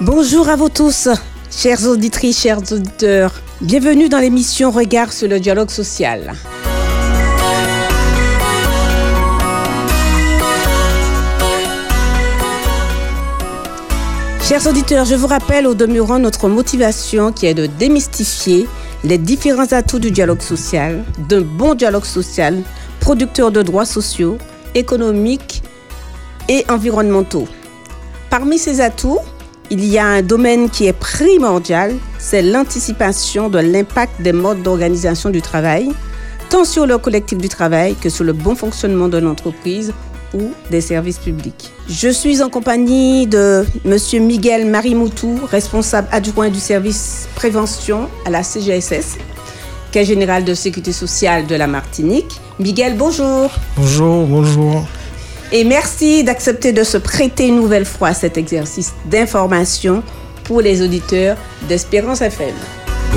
Bonjour à vous tous, chères auditrices, chers auditeurs. Bienvenue dans l'émission Regard sur le dialogue social. Chers auditeurs, je vous rappelle au demeurant notre motivation qui est de démystifier les différents atouts du dialogue social, d'un bon dialogue social, producteur de droits sociaux, économiques et environnementaux. Parmi ces atouts, il y a un domaine qui est primordial, c'est l'anticipation de l'impact des modes d'organisation du travail, tant sur le collectif du travail que sur le bon fonctionnement de l'entreprise ou des services publics. Je suis en compagnie de M. Miguel Marimoutou, responsable adjoint du service prévention à la CGSS, Caisse générale de sécurité sociale de la Martinique. Miguel, bonjour. Bonjour, bonjour. Et merci d'accepter de se prêter une nouvelle fois à cet exercice d'information pour les auditeurs d'Espérance FM.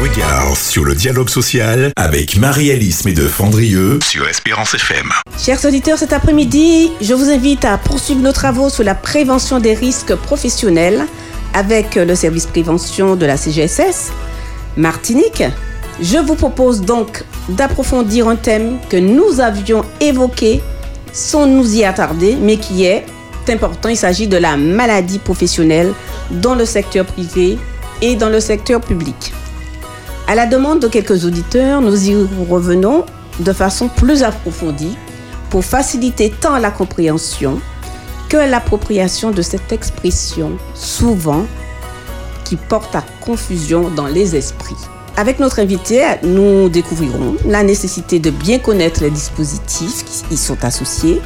Regard sur le dialogue social avec Marie-Alice Médeux-Fandrieux sur Espérance FM. Chers auditeurs, cet après-midi, je vous invite à poursuivre nos travaux sur la prévention des risques professionnels avec le service prévention de la CGSS Martinique. Je vous propose donc d'approfondir un thème que nous avions évoqué sans nous y attarder, mais qui est important. Il s'agit de la maladie professionnelle dans le secteur privé et dans le secteur public. À la demande de quelques auditeurs, nous y revenons de façon plus approfondie pour faciliter tant la compréhension que l'appropriation de cette expression, souvent qui porte à confusion dans les esprits. Avec notre invité, nous découvrirons la nécessité de bien connaître les dispositifs qui y sont associés,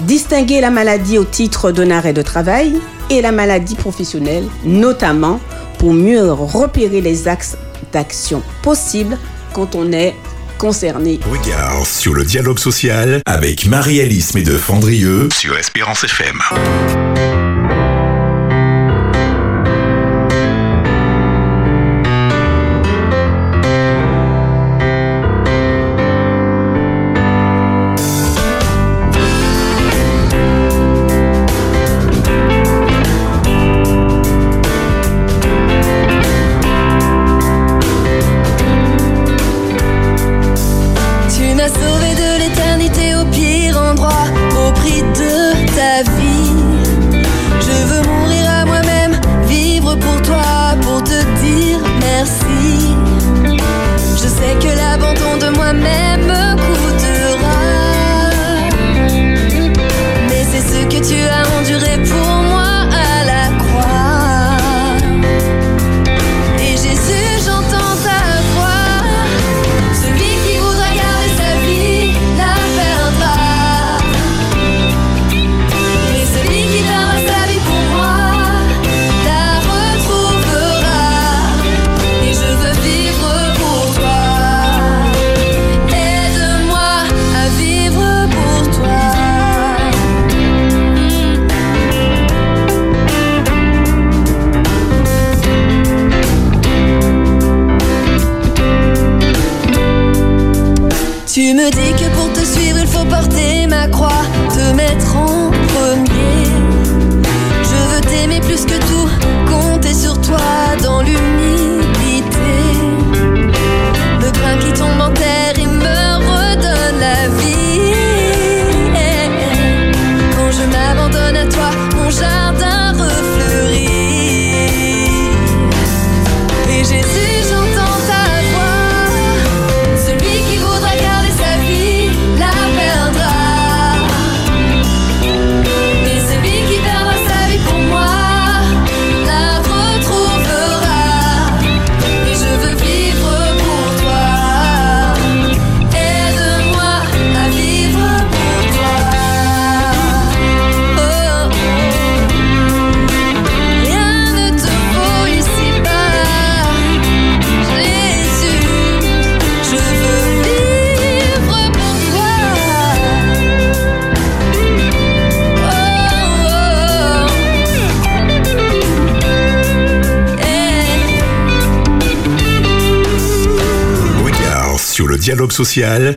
distinguer la maladie au titre d'un arrêt de travail et la maladie professionnelle, notamment pour mieux repérer les axes d'action possibles quand on est concerné. Regard sur le dialogue social avec Marie-Alice Médeux-Fandrieux sur Espérance FM.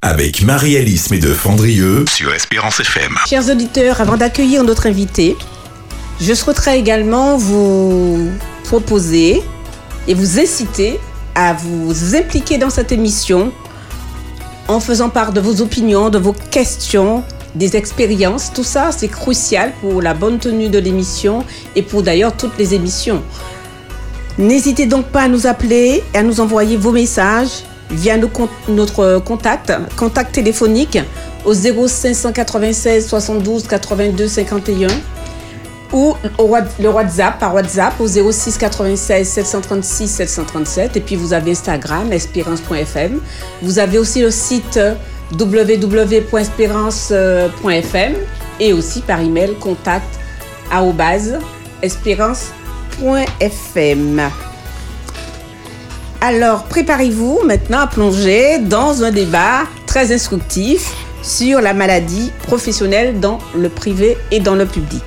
Avec Marie-Alice Médeux-Fandrieux sur Espérance FM. Chers auditeurs, avant d'accueillir notre invité, je souhaiterais également vous proposer et vous inciter à vous impliquer dans cette émission en faisant part de vos opinions, de vos questions, des expériences. Tout ça, c'est crucial pour la bonne tenue de l'émission et pour d'ailleurs toutes les émissions. N'hésitez donc pas à nous appeler et à nous envoyer vos messages via notre contact, contact téléphonique au 0596 72 82 51 ou le WhatsApp par WhatsApp au 06 96 736 737 et puis vous avez Instagram espérance.fm. Vous avez aussi le site www.espérance.fm et aussi par email contact espérance.fm. Alors préparez-vous maintenant à plonger dans un débat très instructif sur la maladie professionnelle dans le privé et dans le public.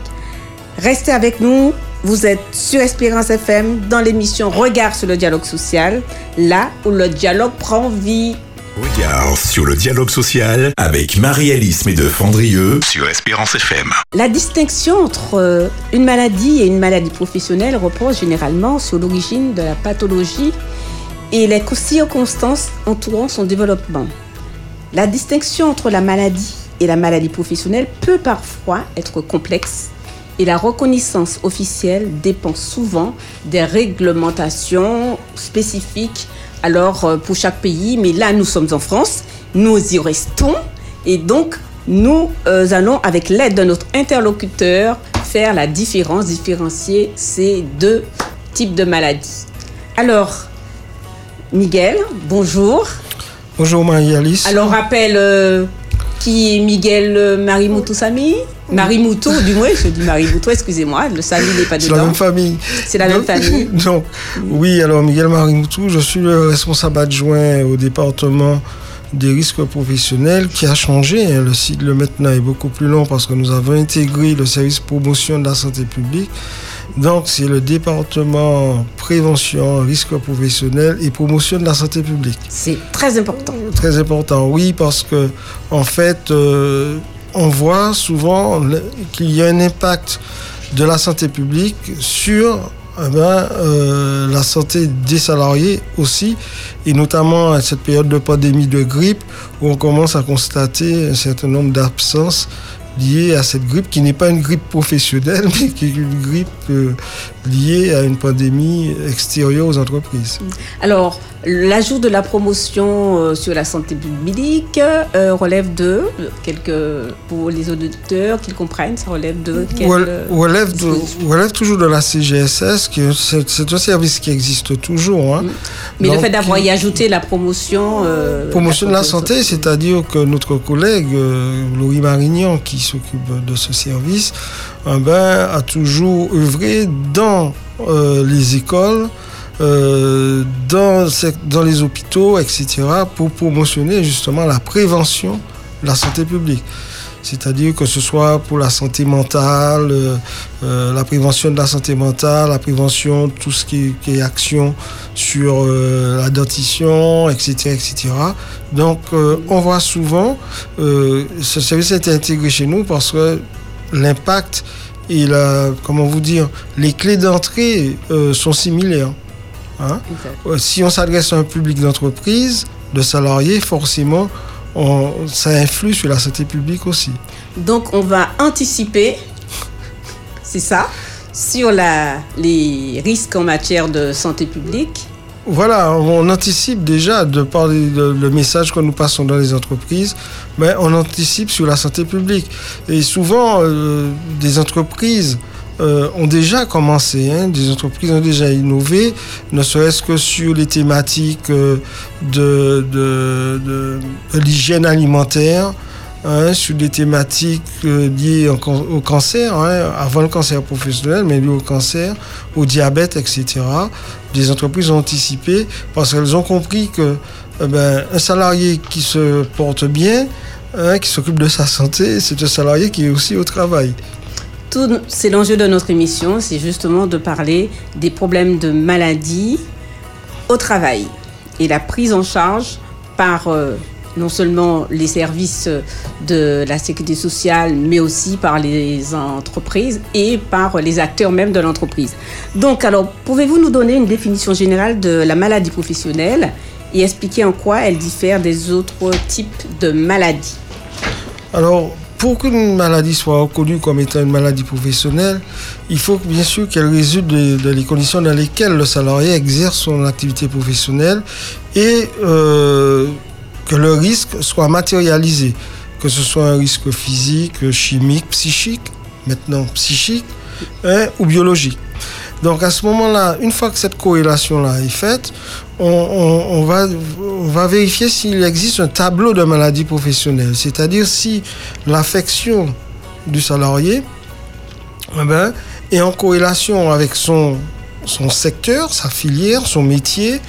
Restez avec nous. Vous êtes sur Espérance FM dans l'émission Regard sur le dialogue social, là où le dialogue prend vie. Regard sur le dialogue social avec Marie-Alice Médeux-Fandrieux sur Espérance FM. La distinction entre euh, une maladie et une maladie professionnelle repose généralement sur l'origine de la pathologie et les circonstances entourant son développement. La distinction entre la maladie et la maladie professionnelle peut parfois être complexe et la reconnaissance officielle dépend souvent des réglementations spécifiques alors euh, pour chaque pays. Mais là, nous sommes en France, nous y restons et donc nous euh, allons, avec l'aide de notre interlocuteur, faire la différence, différencier ces deux types de maladies. Alors, Miguel, bonjour. Bonjour Marie-Alice. Alors, rappelle euh, qui est Miguel Marie Moutoussami Marie Mouton, du moins, je dis Marie Mouton, excusez-moi, le Sami n'est pas dedans. C'est la même famille. C'est la même famille. Donc, oui, alors Miguel Marie Moutou, je suis le responsable adjoint au département des risques professionnels qui a changé. Hein. Le site le maintenant est beaucoup plus long parce que nous avons intégré le service promotion de la santé publique. Donc, c'est le département prévention, risques professionnels et promotion de la santé publique. C'est très important. Très important, oui, parce que, en fait, euh, on voit souvent qu'il y a un impact de la santé publique sur eh ben, euh, la santé des salariés aussi, et notamment à cette période de pandémie de grippe où on commence à constater un certain nombre d'absences liées à cette grippe qui n'est pas une grippe professionnelle, mais qui est une grippe euh, liée à une pandémie extérieure aux entreprises. L'ajout de la promotion euh, sur la santé publique euh, relève de, quelques, pour les auditeurs qu'ils comprennent, ça relève de quel, relève, relève toujours de la CGSS, c'est un service qui existe toujours. Hein. Mm. Mais le fait d'avoir y ajouté la promotion... Euh, promotion de la santé, c'est-à-dire que notre collègue Louis Marignan, qui s'occupe de ce service, eh ben, a toujours œuvré dans les écoles euh, dans, dans les hôpitaux, etc., pour promotionner justement la prévention de la santé publique. C'est-à-dire que ce soit pour la santé mentale, euh, euh, la prévention de la santé mentale, la prévention tout ce qui, est action sur la dentition, etc. etc. Donc on voit souvent, ce service a été intégré chez nous parce que l'impact et la, comment vous dire, les clés d'entrée sont similaires. Hein? Euh, si on s'adresse à un public d'entreprise, de salariés, forcément, ça influe sur la santé publique aussi. Donc on va anticiper, c'est ça, sur la, les risques en matière de santé publique. Voilà, on anticipe déjà de par le message que nous passons dans les entreprises, mais on anticipe sur la santé publique. Et souvent, euh, des entreprises euh, ont déjà commencé, hein, des entreprises ont déjà innové, ne serait-ce que sur les thématiques euh, de, l'hygiène alimentaire, hein, sur des thématiques euh, liées au, cancer, hein, avant le cancer professionnel, mais liées au cancer, au diabète, etc. Des entreprises ont anticipé parce qu'elles ont compris que ben, un salarié qui se porte bien, qui s'occupe de sa santé, c'est un salarié qui est aussi au travail c'est l'enjeu de notre émission, c'est justement de parler des problèmes de maladie au travail et la prise en charge par euh, non seulement les services de la sécurité sociale, mais aussi par les entreprises et par les acteurs même de l'entreprise. Donc, alors, pouvez-vous nous donner une définition générale de la maladie professionnelle et expliquer en quoi elle diffère des autres types de maladies? Alors, pour qu'une maladie soit reconnue comme étant une maladie professionnelle, il faut bien sûr qu'elle résulte de, les conditions dans lesquelles le salarié exerce son activité professionnelle et euh, que le risque soit matérialisé, que ce soit un risque physique, chimique, psychique, maintenant psychique hein, ou biologique. Donc à ce moment-là, une fois que cette corrélation-là est faite, on, va, vérifier s'il existe un tableau de maladie professionnelle, c'est-à-dire si l'affection du salarié eh ben, est en corrélation avec son, son secteur, sa filière, son métier.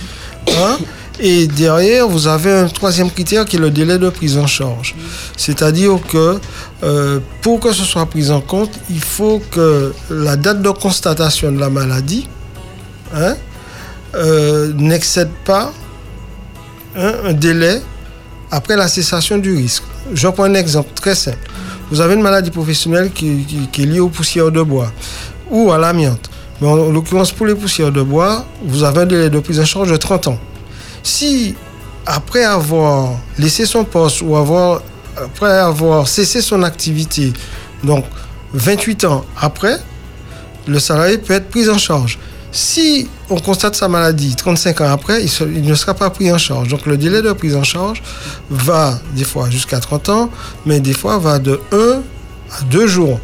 Hein, et derrière, vous avez un troisième critère qui est le délai de prise en charge. C'est-à-dire que euh, pour que ce soit pris en compte, il faut que la date de constatation de la maladie hein, euh, n'excède pas hein, un délai après la cessation du risque. Je prends un exemple très simple. Vous avez une maladie professionnelle qui, est liée aux poussières de bois ou à l'amiante. Mais en l'occurrence, pour les poussières de bois, vous avez un délai de prise en charge de 30 ans. Si, après avoir laissé son poste ou avoir, après avoir cessé son activité, donc 28 ans après, le salarié peut être pris en charge. Si on constate sa maladie 35 ans après, il, ne sera pas pris en charge. Donc le délai de prise en charge va des fois jusqu'à 30 ans, mais des fois va de 1 à 2 jours.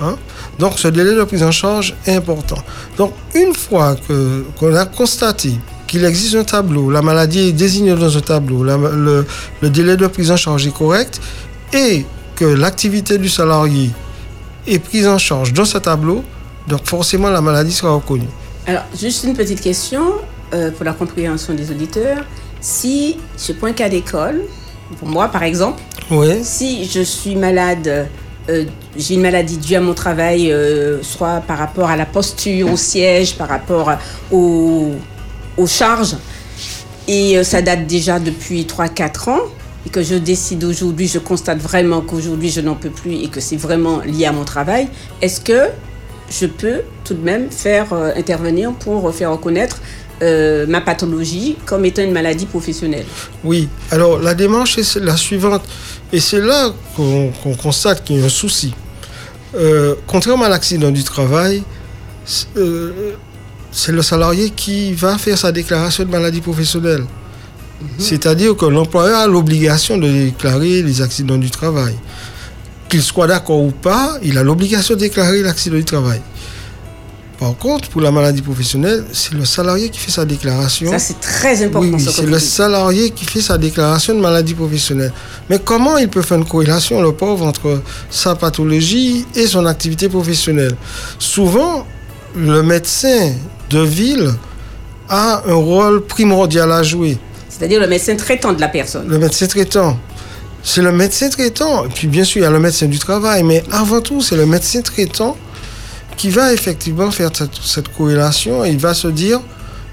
Hein. Donc ce délai de prise en charge est important. Donc une fois qu'on a constaté qu'il existe un tableau, la maladie est désignée dans un tableau, le, délai de prise en charge est correct et que l'activité du salarié est prise en charge dans ce tableau, donc forcément la maladie sera reconnue. Alors, juste une petite question euh, pour la compréhension des auditeurs. Si je prends un cas d'école, pour moi par exemple, si je suis malade, euh, j'ai une maladie due à mon travail, euh, soit par rapport à la posture, au siège, par rapport au, aux charges. Et ça date déjà depuis 3-4 ans. Et que je décide aujourd'hui, je constate vraiment qu'aujourd'hui je n'en peux plus et que c'est vraiment lié à mon travail. Est-ce que je peux tout de même faire euh, intervenir pour faire reconnaître euh, ma pathologie comme étant une maladie professionnelle Oui, alors la démarche est la suivante. Et c'est là qu'on constate qu'il y a un souci. contrairement à l'accident du travail, c'est le salarié qui va faire sa déclaration de maladie professionnelle. Mhm. C'est-à-dire que l'employeur a l'obligation de déclarer les accidents du travail. Qu'il soit d'accord ou pas, il a l'obligation de déclarer l'accident du travail. Par contre, pour la maladie professionnelle, c'est le salarié qui fait sa déclaration. Ça, c'est très important. Oui, c'est le salarié qui fait sa déclaration de maladie professionnelle. Mais comment il peut faire une corrélation, le pauvre, entre sa pathologie et son activité professionnelle? Souvent, le médecin de ville a un rôle primordial à jouer. C'est-à-dire le médecin traitant de la personne. Le médecin traitant. C'est le médecin traitant. Et puis bien sûr, il y a le médecin du travail, mais avant tout, c'est le médecin traitant qui va effectivement faire cette, corrélation et il va se dire,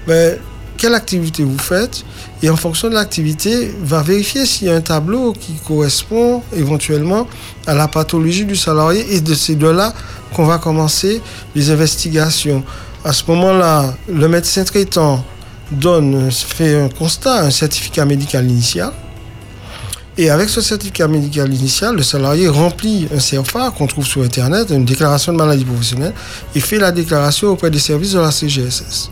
mais, quelle activité vous faites et en fonction de l'activité, va vérifier s'il y a un tableau qui correspond éventuellement à la pathologie du salarié et de ces deux-là qu'on va commencer les investigations. À ce moment-là, le médecin traitant donne, fait un constat, un certificat médical initial. Et avec ce certificat médical initial, le salarié remplit un CFA qu'on trouve sur Internet, une déclaration de maladie professionnelle, et fait la déclaration auprès des services de la CGSS.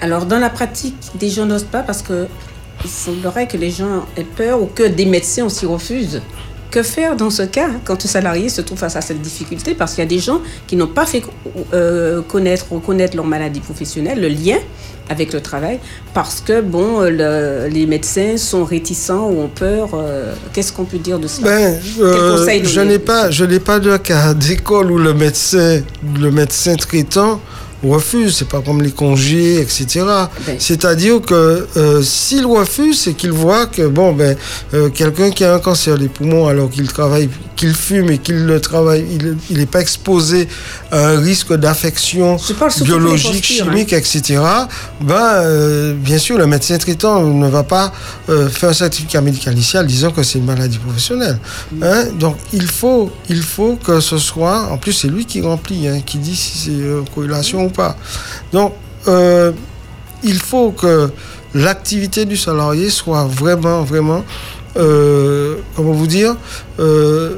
Alors, dans la pratique, des gens n'osent pas parce que il semblerait que les gens aient peur ou que des médecins aussi refusent. Que faire dans ce cas quand un salarié se trouve face à cette difficulté Parce qu'il y a des gens qui n'ont pas fait euh, connaître, reconnaître leur maladie professionnelle, le lien avec le travail, parce que bon, les médecins sont réticents ou ont peur. Euh, qu'est-ce qu'on peut dire de ça? Ben, euh, Je n'ai pas, je n'ai pas de cas d'école où le médecin, le médecin traitant refuse. C'est pas comme les congés, etc. Ben. C'est-à-dire que euh, s'il refuse, c'est qu'il voit que bon ben euh, quelqu'un qui a un cancer des poumons alors qu'il travaille, qu'il fume et qu'il le travaille, il n'est pas exposé à un risque d'affection biologique, hein. chimique, etc. Ben euh, bien sûr, le médecin traitant ne va pas euh, faire un certificat médical initial disant que c'est une maladie professionnelle. Hein, donc il faut, il faut que ce soit, en plus c'est lui qui remplit, hein, qui dit si c'est corrélation pas. Donc euh, il faut que l'activité du salarié soit vraiment, vraiment, euh, comment vous dire, euh,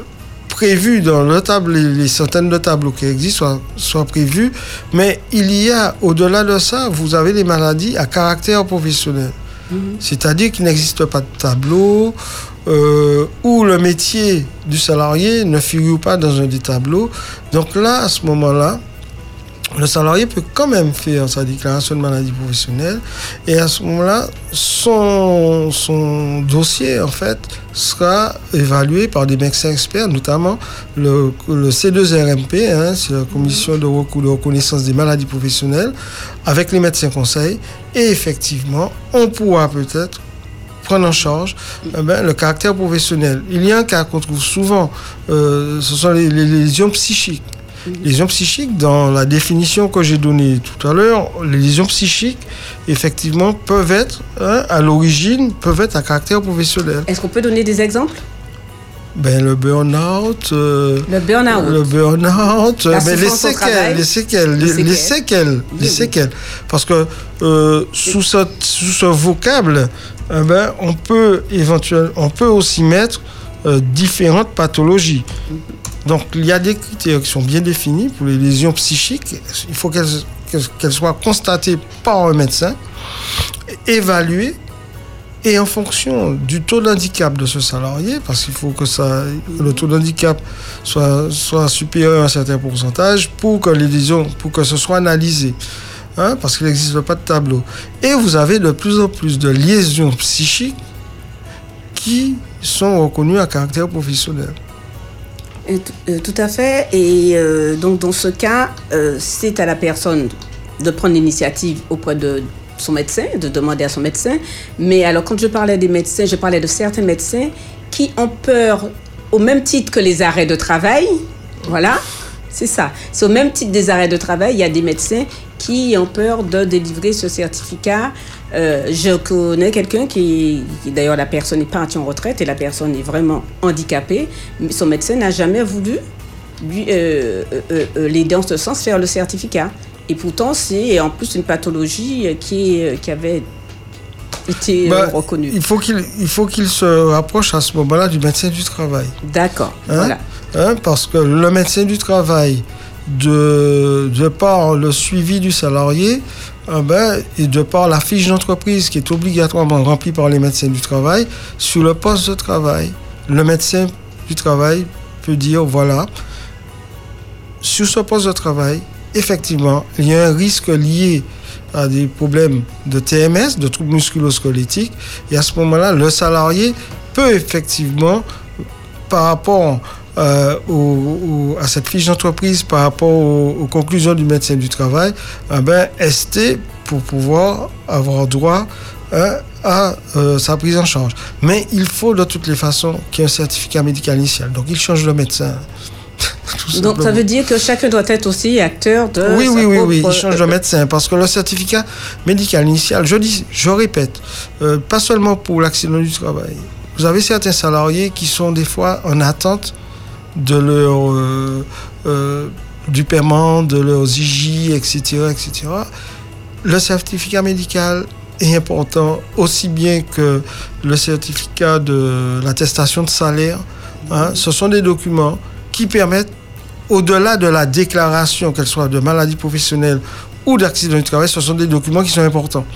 prévue dans le table, les, les centaines de tableaux qui existent soient, soient prévues. Mais il y a, au-delà de ça, vous avez des maladies à caractère professionnel. C'est-à-dire qu'il n'existe pas de tableau euh, où le métier du salarié ne figure pas dans un des tableaux. Donc là, à ce moment-là, le salarié peut quand même faire sa déclaration de maladie professionnelle et à ce moment-là, son, dossier, en fait, sera évalué par des médecins experts, notamment le, le C2RMP, hein, c'est la Commission de reconnaissance des maladies professionnelles, avec les médecins conseils. Et effectivement, on pourra peut-être prendre en charge eh ben, le caractère professionnel. Il y a un cas qu'on trouve souvent, euh, ce sont les lésions psychiques. Les lésions psychiques, dans la définition que j'ai donnée tout à l'heure, les lésions psychiques, effectivement, peuvent être, hein, à l'origine, peuvent être à caractère professionnel. Est-ce qu'on peut donner des exemples? Ben, le burn-out, euh, Le burn-out. le burn-out, euh, ben, les souffrance au séquelles, les séquelles, Les les, les séquelles. Oui, les oui. séquelles. Parce que euh, sous, ce, sous ce vocable, eh ben, on peut éventuellement, on peut aussi mettre euh, différentes pathologies. Donc il y a des critères qui sont bien définis pour les lésions psychiques. Il faut qu'elles soient constatées par un médecin, évaluées et en fonction du taux d'handicap de ce salarié, parce qu'il faut que le taux d'handicap soit, soit supérieur à un certain pourcentage pour que les lésions, pour que ce soit analysé. Hein, parce qu'il n'existe pas de tableau. Et vous avez de plus en plus de lésions psychiques qui sont reconnues à caractère professionnel. Euh, euh, Tout à fait. Et euh, donc, dans ce cas, c'est à la personne de prendre l'initiative auprès de son médecin, de demander à son médecin. Mais alors, quand je parlais des médecins, je parlais de certains médecins qui ont peur, au même titre que les arrêts de travail. Voilà, c'est ça. C'est au même titre des arrêts de travail. Il y a des médecins qui ont peur de délivrer ce certificat. Euh, je connais quelqu'un qui, qui- d'ailleurs, la personne est partie en retraite et la personne est vraiment handicapée. Mais son médecin n'a jamais voulu lui, euh, euh, l'aider en ce sens, faire le certificat. Et pourtant, c'est en plus une pathologie qui, est- qui avait été Bah, reconnue. Il faut qu'il il faut qu'il se rapproche à ce moment-là du médecin du travail. D'accord, Hein? voilà. Hein, parce que le médecin du travail, de, de par le suivi du salarié, ah ben, et de par la fiche d'entreprise qui est obligatoirement remplie par les médecins du travail, sur le poste de travail, le médecin du travail peut dire, voilà, sur ce poste de travail, effectivement, il y a un risque lié à des problèmes de TMS, de troubles musculo-squelettiques, et à ce moment-là, le salarié peut effectivement, par rapport euh, au- au- à cette fiche d'entreprise, par rapport aux, aux conclusions du médecin du travail, eh ben, ST pour pouvoir avoir droit hein, à euh, sa prise en charge. Mais il faut de toutes les façons qu'il y ait un certificat médical initial. Donc il change de médecin. Donc ça veut dire que chacun doit être aussi acteur de Oui, oui, oui, oui, il change de médecin parce que le certificat médical initial, je dis, je répète, euh, pas seulement pour l'accident du travail. Vous avez certains salariés qui sont des fois en attente de leur euh, euh, du paiement, de leurs IJ, etc., etc. Le certificat médical est important aussi bien que le certificat de l'attestation de salaire. hein. Ce sont des documents qui permettent au-delà de la déclaration, qu'elle soit de maladie professionnelle ou d'accident du travail, ce sont des documents qui sont importants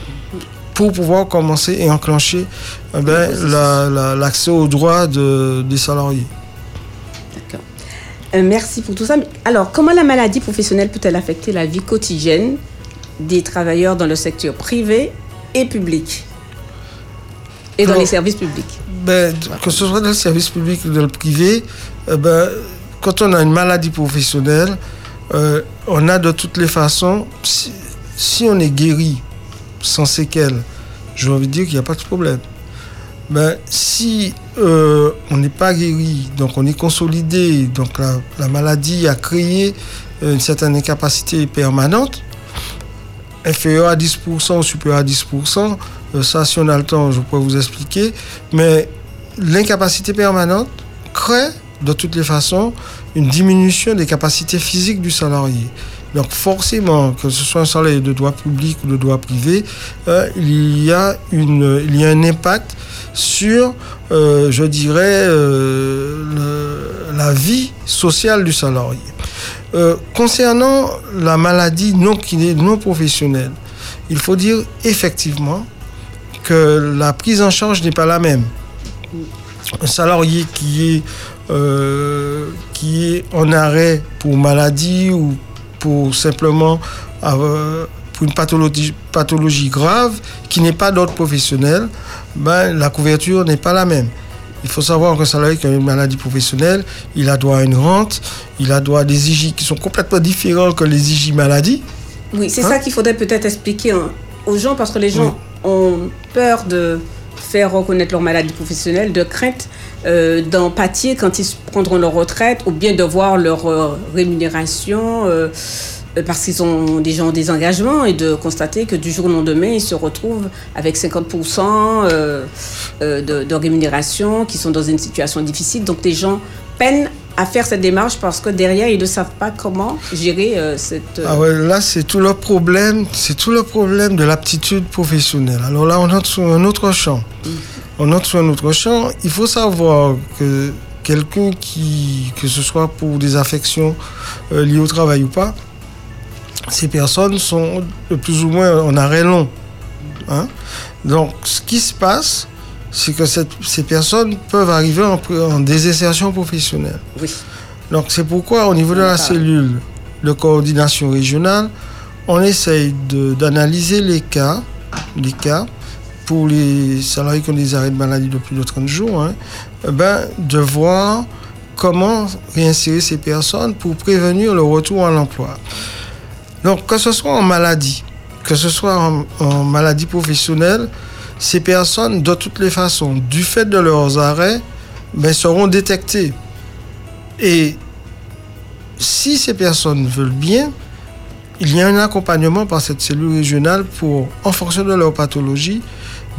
pour pouvoir commencer et enclencher eh ben, la- la- l'accès aux droits de- des salariés. Euh, merci pour tout ça. Alors, comment la maladie professionnelle peut-elle affecter la vie quotidienne des travailleurs dans le secteur privé et public et dans Alors, les services publics? Ben, que ce soit dans le service public ou dans le privé, eh ben, quand on a une maladie professionnelle, euh, on a de toutes les façons, si, si on est guéri sans séquelles, j'ai envie de dire qu'il n'y a pas de problème. Mais si euh, on n'est pas guéri, donc on est consolidé, donc la, la maladie a créé une certaine incapacité permanente, inférieure à 10% ou supérieure à 10%, euh, ça si on a le temps, je pourrais vous expliquer, mais l'incapacité permanente crée de toutes les façons une diminution des capacités physiques du salarié. Donc forcément, que ce soit un salarié de droit public ou de droit privé, euh, il, y a une, il y a un impact sur, euh, je dirais, euh, la vie sociale du salarié. Euh, concernant la maladie non, non professionnelle, il faut dire effectivement que la prise en charge n'est pas la même. Un salarié qui est, qui est en arrêt pour maladie ou pour simplement pour une pathologie, pathologie grave qui n'est pas d'ordre professionnel, ben, la couverture n'est pas la même. Il faut savoir qu'un salarié qui a une maladie professionnelle, il a droit à une rente, il a droit à des IJ qui sont complètement différents que les IJ maladies. Oui, c'est Hein? ça qu'il faudrait peut-être expliquer hein, aux gens parce que les gens ont peur de faire reconnaître leur maladie professionnelle, de crainte euh, d'en pâtir quand ils prendront leur retraite ou bien de voir leur euh, rémunération euh, parce qu'ils ont des gens des engagements et de constater que du jour au lendemain, ils se retrouvent avec 50% euh, euh, de, de rémunération, qui sont dans une situation difficile. Donc les gens peinent à faire cette démarche parce que derrière, ils ne savent pas comment gérer euh, cette... euh, Ah ouais, là, c'est tout le problème, c'est tout le problème de l'aptitude professionnelle. Alors là, on entre sur un autre champ. On entre sur un autre champ. Il faut savoir que quelqu'un qui, que ce soit pour des affections euh, liées au travail ou pas, ces personnes sont plus ou moins en arrêt long. hein. Donc, ce qui se passe, c'est que cette- ces personnes peuvent arriver en, en désinsertion professionnelle. Oui. Donc c'est pourquoi au niveau de la cellule de coordination régionale, on essaye d'analyser les cas, les cas pour les salariés qui ont des arrêts de maladie de plus de 30 jours, hein, eh ben, de voir comment réinsérer ces personnes pour prévenir le retour à l'emploi. Donc que ce soit en maladie, que ce soit en, maladie professionnelle, ces personnes, de toutes les façons, du fait de leurs arrêts, ben, seront détectées. Et si ces personnes veulent bien, il y a un accompagnement par cette cellule régionale pour, en fonction de leur pathologie,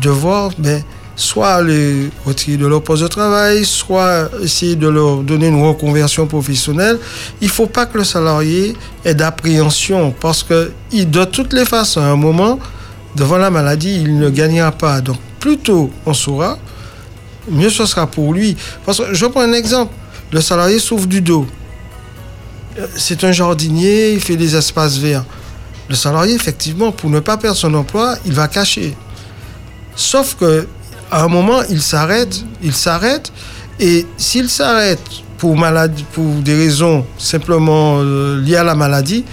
de voir ben, soit les retirer de leur poste de travail, soit essayer de leur donner une reconversion professionnelle. Il ne faut pas que le salarié ait d'appréhension parce que il- de toutes les façons, à un moment, devant la maladie, il ne gagnera pas. Donc plus tôt on saura, mieux ce sera pour lui. Parce que je prends un exemple. Le salarié souffre du dos. Euh, C'est un jardinier, il fait des espaces verts. Le salarié, effectivement, pour ne pas perdre son emploi, il va cacher. Sauf que à un moment, il s'arrête, il s'arrête, et s'il s'arrête pour maladie, pour des raisons simplement euh, liées à la maladie,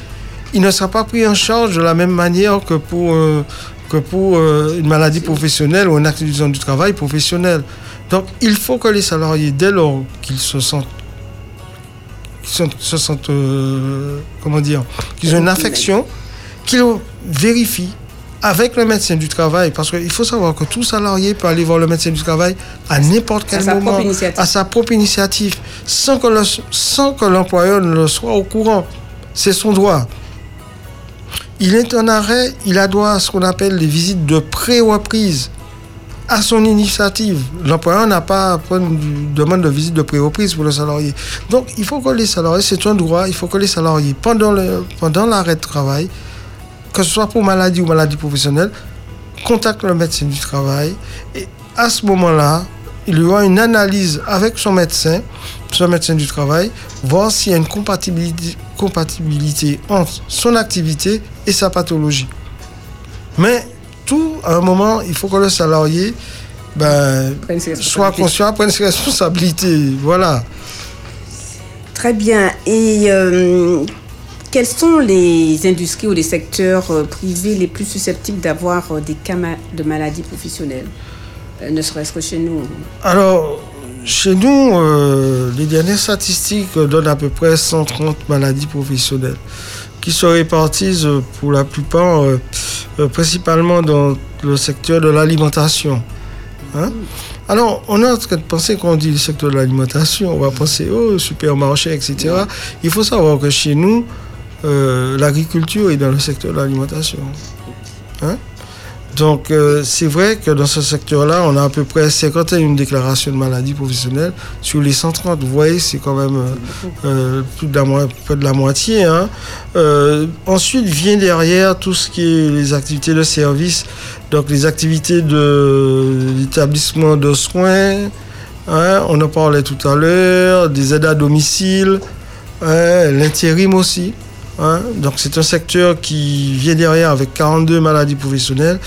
il ne sera pas pris en charge de la même manière que pour, euh, que pour euh, une maladie professionnelle ou un accident du travail professionnel. Donc, il faut que les salariés, dès lors qu'ils se sentent, qu'ils se sentent, comment dire, qu'ils ont une affection, qu'ils vérifient avec le médecin du travail, parce qu'il faut savoir que tout salarié peut aller voir le médecin du travail à n'importe quel moment, à sa propre initiative, sans que, le- sans que l'employeur ne le soit au courant. C'est son droit. Il est en arrêt, il a droit à ce qu'on appelle les visites de pré-reprise à son initiative. L'employeur n'a pas à prendre une demande de visite de pré-reprise pour le salarié. Donc, il faut que les salariés, c'est un droit, il faut que les salariés, pendant le- pendant l'arrêt de travail, que ce soit pour maladie ou maladie professionnelle, contactent le médecin du travail. Et à ce moment-là, il y aura une analyse avec son médecin, son médecin du travail, voir s'il y a une compatibilité, compatibilité entre son activité et sa pathologie. Mais tout, à un moment, il faut que le salarié ben, soit conscient, prenne ses responsabilités. Voilà. Très bien. Et euh, quelles sont les industries ou les secteurs euh, privés les plus susceptibles d'avoir euh, des cas de maladies professionnelles? Euh, Ne serait-ce que chez nous. Alors, chez nous, euh, les dernières statistiques donnent à peu près 130 maladies professionnelles qui se répartissent pour la plupart euh, euh, principalement dans le secteur de l'alimentation. Hein? Alors, on est en train de penser qu'on dit le secteur de l'alimentation, on va penser au supermarché, etc. Il faut savoir que chez nous, euh, l'agriculture est dans le secteur de l'alimentation. Hein? Donc, euh, c'est vrai que dans ce secteur-là, on a à peu près 51 déclarations de maladies professionnelles sur les 130. Vous voyez, c'est quand même euh, plus de la, près de la moitié. hein. Ensuite vient derrière tout ce qui est les activités de service, donc les activités de l'établissement de soins. hein, on en parlait tout à l'heure, des aides à domicile, hein, l'intérim aussi. Hein. donc c'est un secteur qui vient derrière avec 42 maladies professionnelles.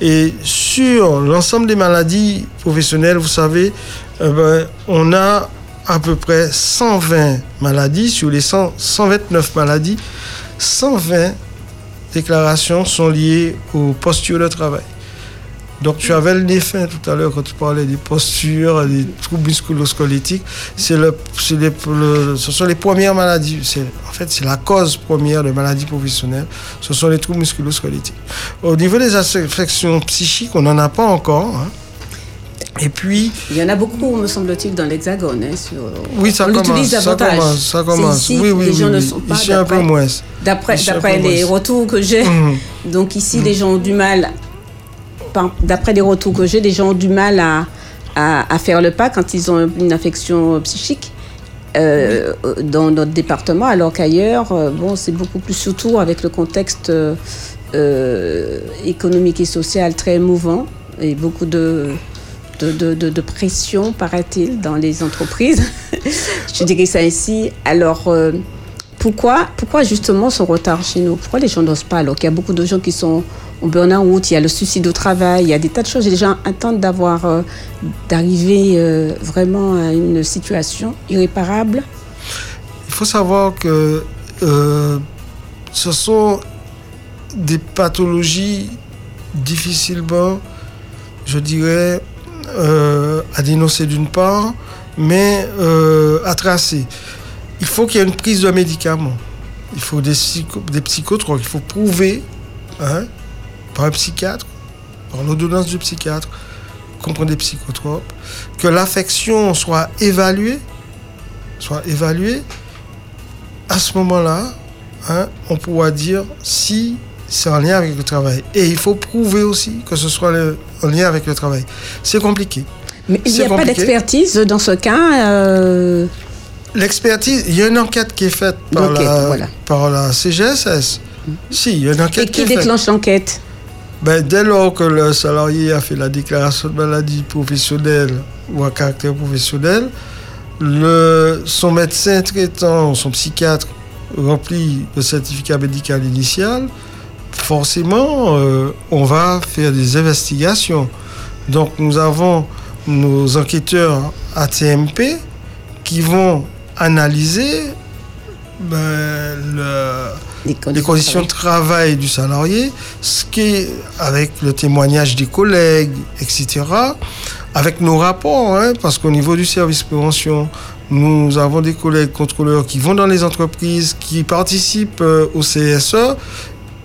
Et sur l'ensemble des maladies professionnelles, vous savez, eh ben, on a à peu près 120 maladies. Sur les 100 129 maladies, 120 déclarations sont liées aux postures de travail. Donc tu avais le nez fin tout à l'heure quand tu parlais des postures, des troubles musculo-squelettiques. C'est le, c'est les- le- ce sont les premières maladies. C'est, en fait, c'est la cause première de maladies professionnelles. Ce sont les troubles musculo-squelettiques. Au niveau des affections psychiques, on n'en a pas encore. hein. Et puis, Il y en a beaucoup, me semble-t-il, dans l'Hexagone. hein, sur- oui, ça on commence. Ça commence. Ça C'est commence. ici oui, oui, les oui, gens ne oui. sont pas Ici un peu d'après- moins. D'après, les moins. retours que j'ai, Mhm. donc ici, les gens ont du mal, d'après les retours que j'ai, les gens ont du mal à, à, faire le pas quand ils ont une affection psychique euh, dans notre département, alors qu'ailleurs, euh, bon, c'est beaucoup plus surtout avec le contexte euh, économique et social très mouvant et beaucoup de, de, de, pression, paraît-il, dans les entreprises. Je dirais ça ainsi. Alors, pourquoi, pourquoi justement ce retard chez nous? Pourquoi les gens n'osent pas? Alors qu'il y a beaucoup de gens qui sont au burn-out, il y a le suicide au travail, il y a des tas de choses les gens attendent d'avoir, euh, d'arriver euh, vraiment à une situation irréparable Il faut savoir que euh, ce sont des pathologies difficilement, je dirais, à dénoncer d'une part, mais à tracer. Il faut qu'il y ait une prise de médicaments. Il faut des, psycho- des. Il faut prouver hein, par un psychiatre, par l'ordonnance du psychiatre, qu'on prend des psychotropes, que l'affection soit évaluée, soit évaluée. À ce moment-là, hein, on pourra dire si c'est en lien avec le travail. Et il faut prouver aussi que ce soit le- en lien avec le travail. C'est compliqué. Mais il n'y a pas d'expertise dans ce cas euh, L'expertise, il y a une enquête qui est faite par, la, voilà. par la CGSS. Si, il y a une et enquête qui qui est faite. déclenche l'enquête Ben, dès lors que le salarié a fait la déclaration de maladie professionnelle ou à caractère professionnel, son médecin traitant, son psychiatre remplit le certificat médical initial, forcément, euh, on va faire des investigations. Donc, nous avons nos enquêteurs ATMP qui vont analyser ben, le, les les conditions de travail du salarié, ce qui est avec le témoignage des collègues, etc., avec nos rapports, hein, parce qu'au niveau du service prévention, nous avons des collègues contrôleurs qui vont dans les entreprises, qui participent euh, au CSE,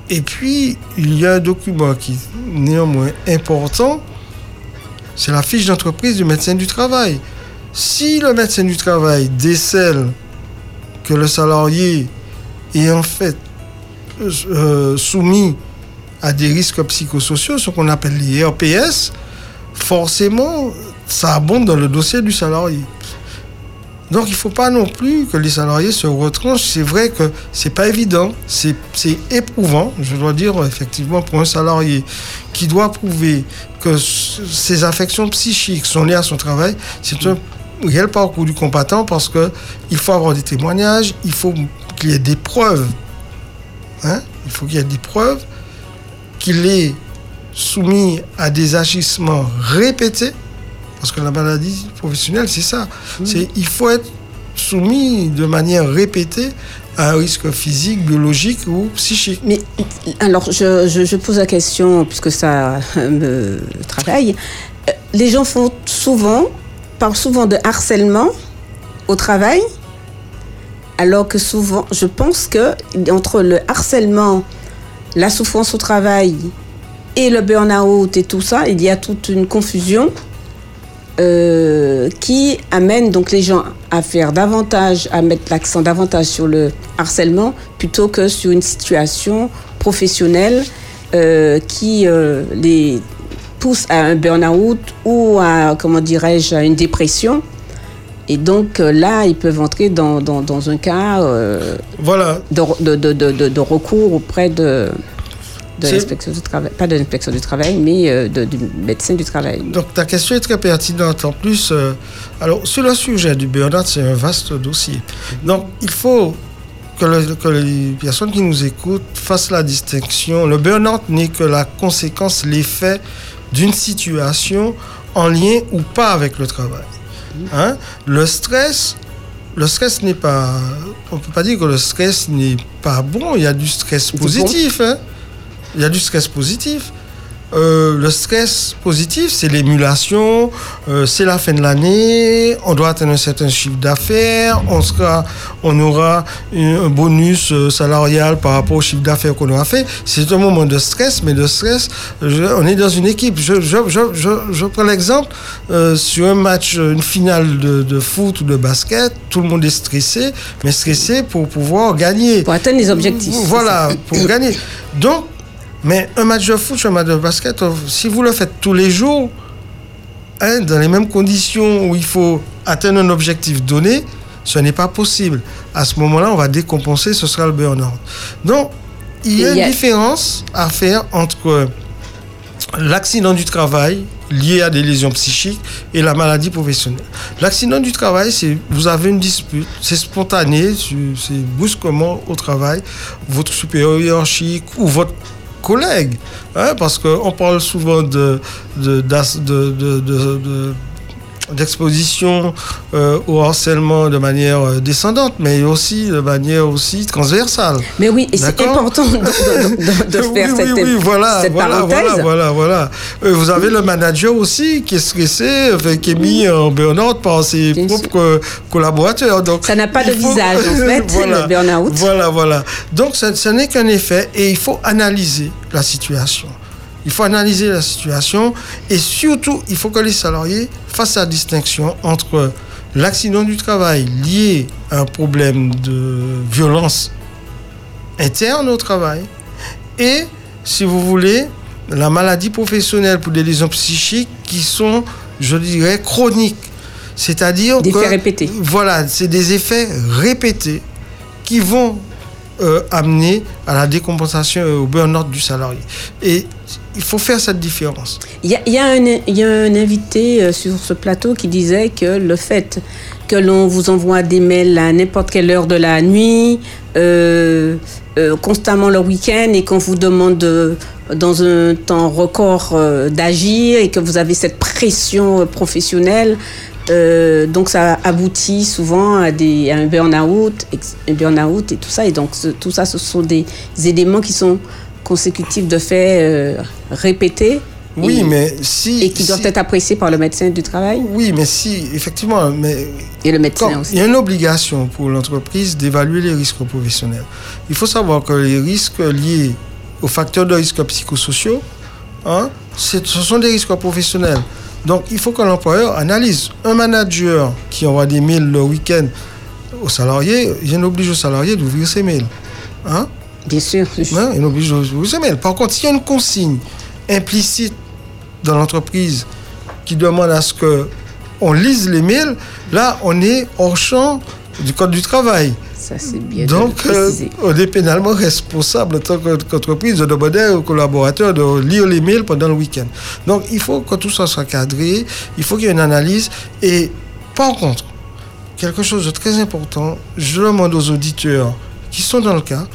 et puis il y a un document qui est néanmoins important, c'est la fiche d'entreprise du médecin du travail. Si le médecin du travail décèle que le salarié est en fait euh, soumis à des risques psychosociaux, ce qu'on appelle les RPS, forcément, ça abonde dans le dossier du salarié. Donc il ne faut pas non plus que les salariés se retranchent. C'est vrai que c'est pas évident, c'est éprouvant, je dois dire effectivement pour un salarié qui doit prouver que ses affections psychiques sont liées à son travail. C'est un réel parcours du combattant parce que il faut avoir des témoignages, il faut qu'il y ait des preuves. Hein? Il faut qu'il y ait des preuves qu'il est soumis à des agissements répétés. Parce que la maladie professionnelle, c'est ça. C'est il faut être soumis de manière répétée à un risque physique, biologique ou psychique. Mais alors, je, je- je pose la question, puisque ça me travaille. Euh, Les gens font souvent parle souvent de harcèlement au travail, alors que souvent, je pense que entre le harcèlement, la souffrance au travail et le burn-out et tout ça, il y a toute une confusion euh, qui amène donc les gens à faire davantage, à mettre l'accent davantage sur le harcèlement plutôt que sur une situation professionnelle euh, qui euh, les pousse à un burn-out ou à, comment dirais-je, à une dépression. Et donc là, ils peuvent entrer dans, dans, dans un cas voilà. de, de, de, de, recours auprès de, de l'inspection du travail, pas de l'inspection du travail, mais du médecin du travail. Donc ta question est très pertinente. En plus, alors sur le sujet du burn-out, c'est un vaste dossier. Donc il faut que, les personnes qui nous écoutent fassent la distinction. Le burn-out n'est que la conséquence, l'effet d'une situation en lien ou pas avec le travail. Hein? Le stress, le stress n'est pas. On ne peut pas dire que le stress n'est pas bon. Il y a du stress positif. Hein? Il y a du stress positif. Euh, le stress positif, c'est l'émulation, euh, c'est la fin de l'année, on doit atteindre un certain chiffre d'affaires, on, sera, on aura un bonus euh, salarial par rapport au chiffre d'affaires qu'on aura fait. C'est un moment de stress, mais de stress, on est dans une équipe. Je, je, je, je prends l'exemple sur un match, une finale de, de, foot ou de basket, tout le monde est stressé, mais stressé pour pouvoir gagner. Pour atteindre les objectifs. Voilà, pour gagner. Donc, mais un match de foot, un match de basket, si vous le faites tous les jours, hein, dans les mêmes conditions où il faut atteindre un objectif donné, ce n'est pas possible. À ce moment-là, on va décompenser, ce sera le burn-out. Donc, il y a une différence à faire entre l'accident du travail lié à des lésions psychiques et la maladie professionnelle. L'accident du travail, c'est vous avez une dispute, c'est spontané, c'est brusquement au travail, votre supérieur hiérarchique ou votre collègues, hein, parce qu'on parle souvent de, de, de d'exposition euh, au harcèlement de manière euh, descendante, mais aussi de manière aussi transversale. Mais oui, et c'est important de, faire cette, oui, voilà, voilà, Voilà, voilà, euh, vous avez le manager aussi qui est stressé, qui est mis en burn-out par ses propres collaborateurs. Donc, ça n'a pas de visage, en fait, le burn-out. Voilà, voilà. Donc, ce n'est qu'un effet et il faut analyser la situation. Il faut analyser la situation et surtout, il faut que les salariés fassent la distinction entre l'accident du travail lié à un problème de violence interne au travail et, si vous voulez, la maladie professionnelle pour des lésions psychiques qui sont, je dirais, chroniques. C'est-à-dire des effets répétés. Voilà, c'est des effets répétés qui vont euh, amener à la décompensation et au burn-out du salarié. Et il faut faire cette différence. Il y a, y, y a, un invité euh, sur ce plateau qui disait que le fait que l'on vous envoie des mails à n'importe quelle heure de la nuit, euh, euh, constamment le week-end, et qu'on vous demande dans un temps record d'agir, et que vous avez cette pression professionnelle, donc ça aboutit souvent à, des, à un burn-out, un burn-out et tout ça. Et donc tout ça, ce sont des éléments qui sont consécutifs de faits euh, répétés. Oui, et, mais si. Et qui doivent être appréciés par le médecin du travail. Oui, mais si, effectivement. Mais et le médecin aussi. Il y a une obligation pour l'entreprise d'évaluer les risques professionnels. Il faut savoir que les risques liés aux facteurs de risque psychosociaux, hein, ce sont des risques professionnels. Donc, il faut que l'employeur analyse. Un manager qui envoie des mails le week-end aux salariés, il oblige au salarié d'ouvrir ses mails. Hein? Bien sûr. Il oblige vous aimer. Par contre, s'il y a une consigne implicite dans l'entreprise qui demande à ce que on lise les mails, là, on est hors champ du code du travail. Ça, c'est bien. Donc, euh, on est pénalement responsable en tant qu'entreprise de demander aux collaborateurs de lire les mails pendant le week-end. Donc, il faut que tout ça soit cadré, il faut qu'il y ait une analyse. Et par contre, quelque chose de très important, je demande aux auditeurs qui sont dans le cas,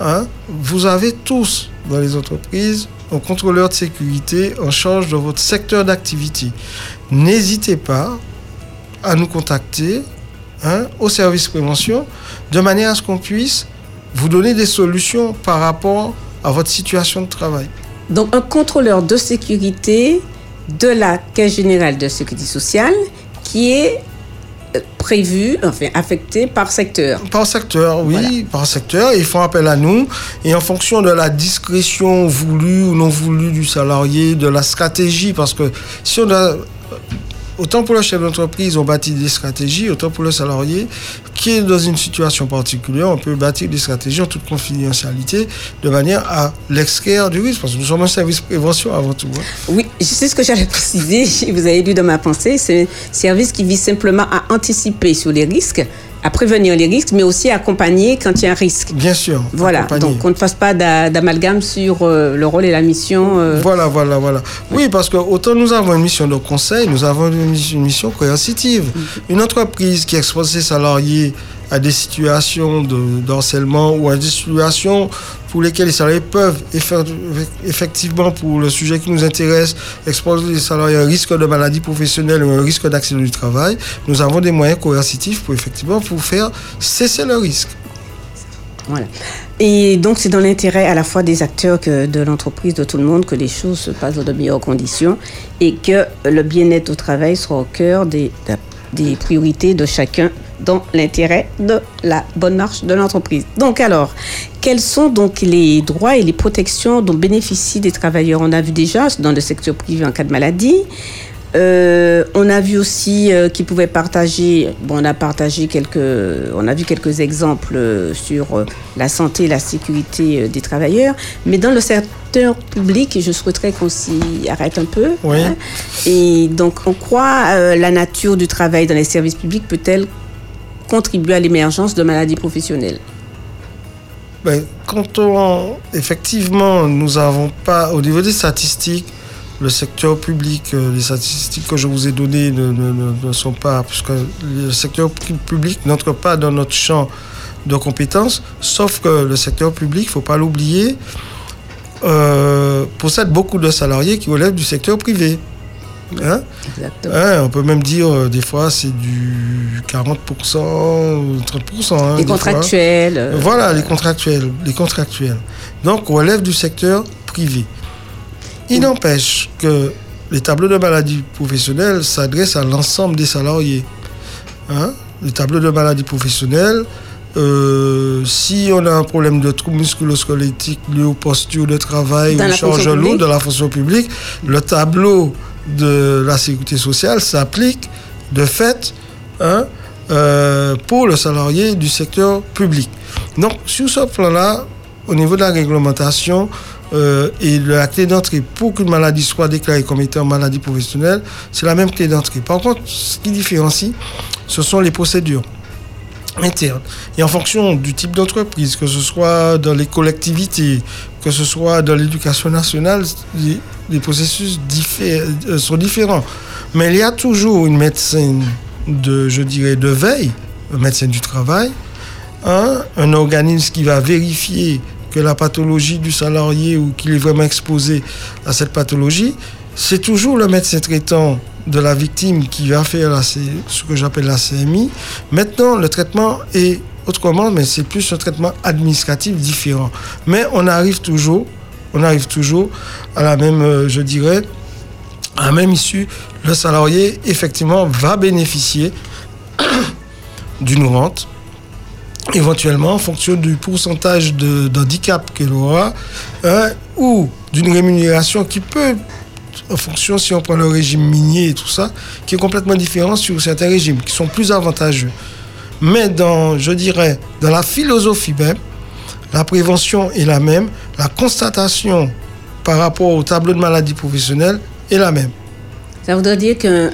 Hein, vous avez tous dans les entreprises un contrôleur de sécurité en charge de votre secteur d'activité. N'hésitez pas à nous contacter hein, au service prévention de manière à ce qu'on puisse vous donner des solutions par rapport à votre situation de travail. Donc un contrôleur de sécurité de la Caisse générale de sécurité sociale qui est euh, prévu, enfin affecté par secteur. Par secteur, oui, par secteur. Ils font appel à nous et en fonction de la discrétion voulue ou non voulue du salarié, de la stratégie, parce que si on a autant pour le chef d'entreprise, on bâtit des stratégies, autant pour le salarié qui est dans une situation particulière, on peut bâtir des stratégies en toute confidentialité de manière à l'extraire du risque, parce que nous sommes un service prévention avant tout. Hein. Oui, c'est ce que j'allais préciser, vous avez lu dans ma pensée, c'est un service qui vise simplement à anticiper sur les risques à prévenir les risques, mais aussi à accompagner quand il y a un risque. Bien sûr. Voilà, donc qu'on ne fasse pas d'amalgame sur euh, le rôle et la mission. Euh. Voilà, voilà, voilà. Oui, parce que autant nous avons une mission de conseil, nous avons une mission coercitive. Mm-hmm. Une entreprise qui expose ses salariés à des situations de, harcèlement ou à des situations pour lesquelles les salariés peuvent effectivement, pour le sujet qui nous intéresse, exposer les salariés à un risque de maladie professionnelle ou un risque d'accident du travail, nous avons des moyens coercitifs pour effectivement pour faire cesser le risque. Voilà. Et donc, c'est dans l'intérêt à la fois des acteurs que de l'entreprise, de tout le monde, que les choses se passent dans de meilleures conditions et que le bien-être au travail soit au cœur des, des priorités de chacun dans l'intérêt de la bonne marche de l'entreprise. Donc alors, quels sont donc les droits et les protections dont bénéficient des travailleurs? On a vu déjà dans le secteur privé en cas de maladie. Euh, on a vu aussi euh, qu'ils pouvaient partager, bon, on a partagé quelques, on a vu quelques exemples euh, sur la santé et la sécurité des travailleurs, mais dans le secteur public, je souhaiterais qu'on s'y arrête un peu. Oui. Hein. et donc, en quoi la nature du travail dans les services publics peut-elle contribuer à l'émergence de maladies professionnelles ben, Quand on, effectivement, nous n'avons pas, au niveau des statistiques, le secteur public, euh, les statistiques que je vous ai données ne, sont pas, puisque le secteur public n'entre pas dans notre champ de compétences, sauf que le secteur public, il ne faut pas l'oublier, euh, possède beaucoup de salariés qui relèvent du secteur privé. Hein? on peut même dire, euh, des fois, c'est du 40%, 30%. Hein, les contractuels. Euh, voilà, les contractuels, les contractuels. Donc, on relève du secteur privé. Il n'empêche que les tableaux de maladie professionnelle s'adressent à l'ensemble des salariés. Hein? Les tableaux de maladie professionnelle, euh, si on a un problème de trouble musculo-squelettique lié aux postures de travail ou charge lourde de la fonction publique, le tableau de la sécurité sociale s'applique de fait hein, euh, pour le salarié du secteur public. Donc, sur ce plan-là, au niveau de la réglementation euh, et de la clé d'entrée pour qu'une maladie soit déclarée comme étant maladie professionnelle, c'est la même clé d'entrée. Par contre, ce qui différencie, ce sont les procédures internes. Et en fonction du type d'entreprise, que ce soit dans les collectivités, que ce soit dans l'éducation nationale, les, processus euh, sont différents. Mais il y a toujours une médecine de, je dirais, de veille, un médecin du travail, un organisme qui va vérifier que la pathologie du salarié ou qu'il est vraiment exposé à cette pathologie, c'est toujours le médecin traitant de la victime qui va faire ce que j'appelle la CMI. Maintenant, le traitement est autrement, mais c'est plus un traitement administratif différent. Mais on arrive toujours, on arrive toujours à la même, euh, je dirais, à la même issue. Le salarié, effectivement, va bénéficier d'une rente, éventuellement en fonction du pourcentage d'handicap qu'il aura, hein, ou d'une rémunération qui peut en fonction, si on prend le régime minier et tout ça, qui est complètement différent sur certains régimes, qui sont plus avantageux. Mais dans, je dirais, dans la philosophie même, la prévention est la même, la constatation par rapport au tableau de maladie professionnelle est la même. Ça voudrait dire qu'un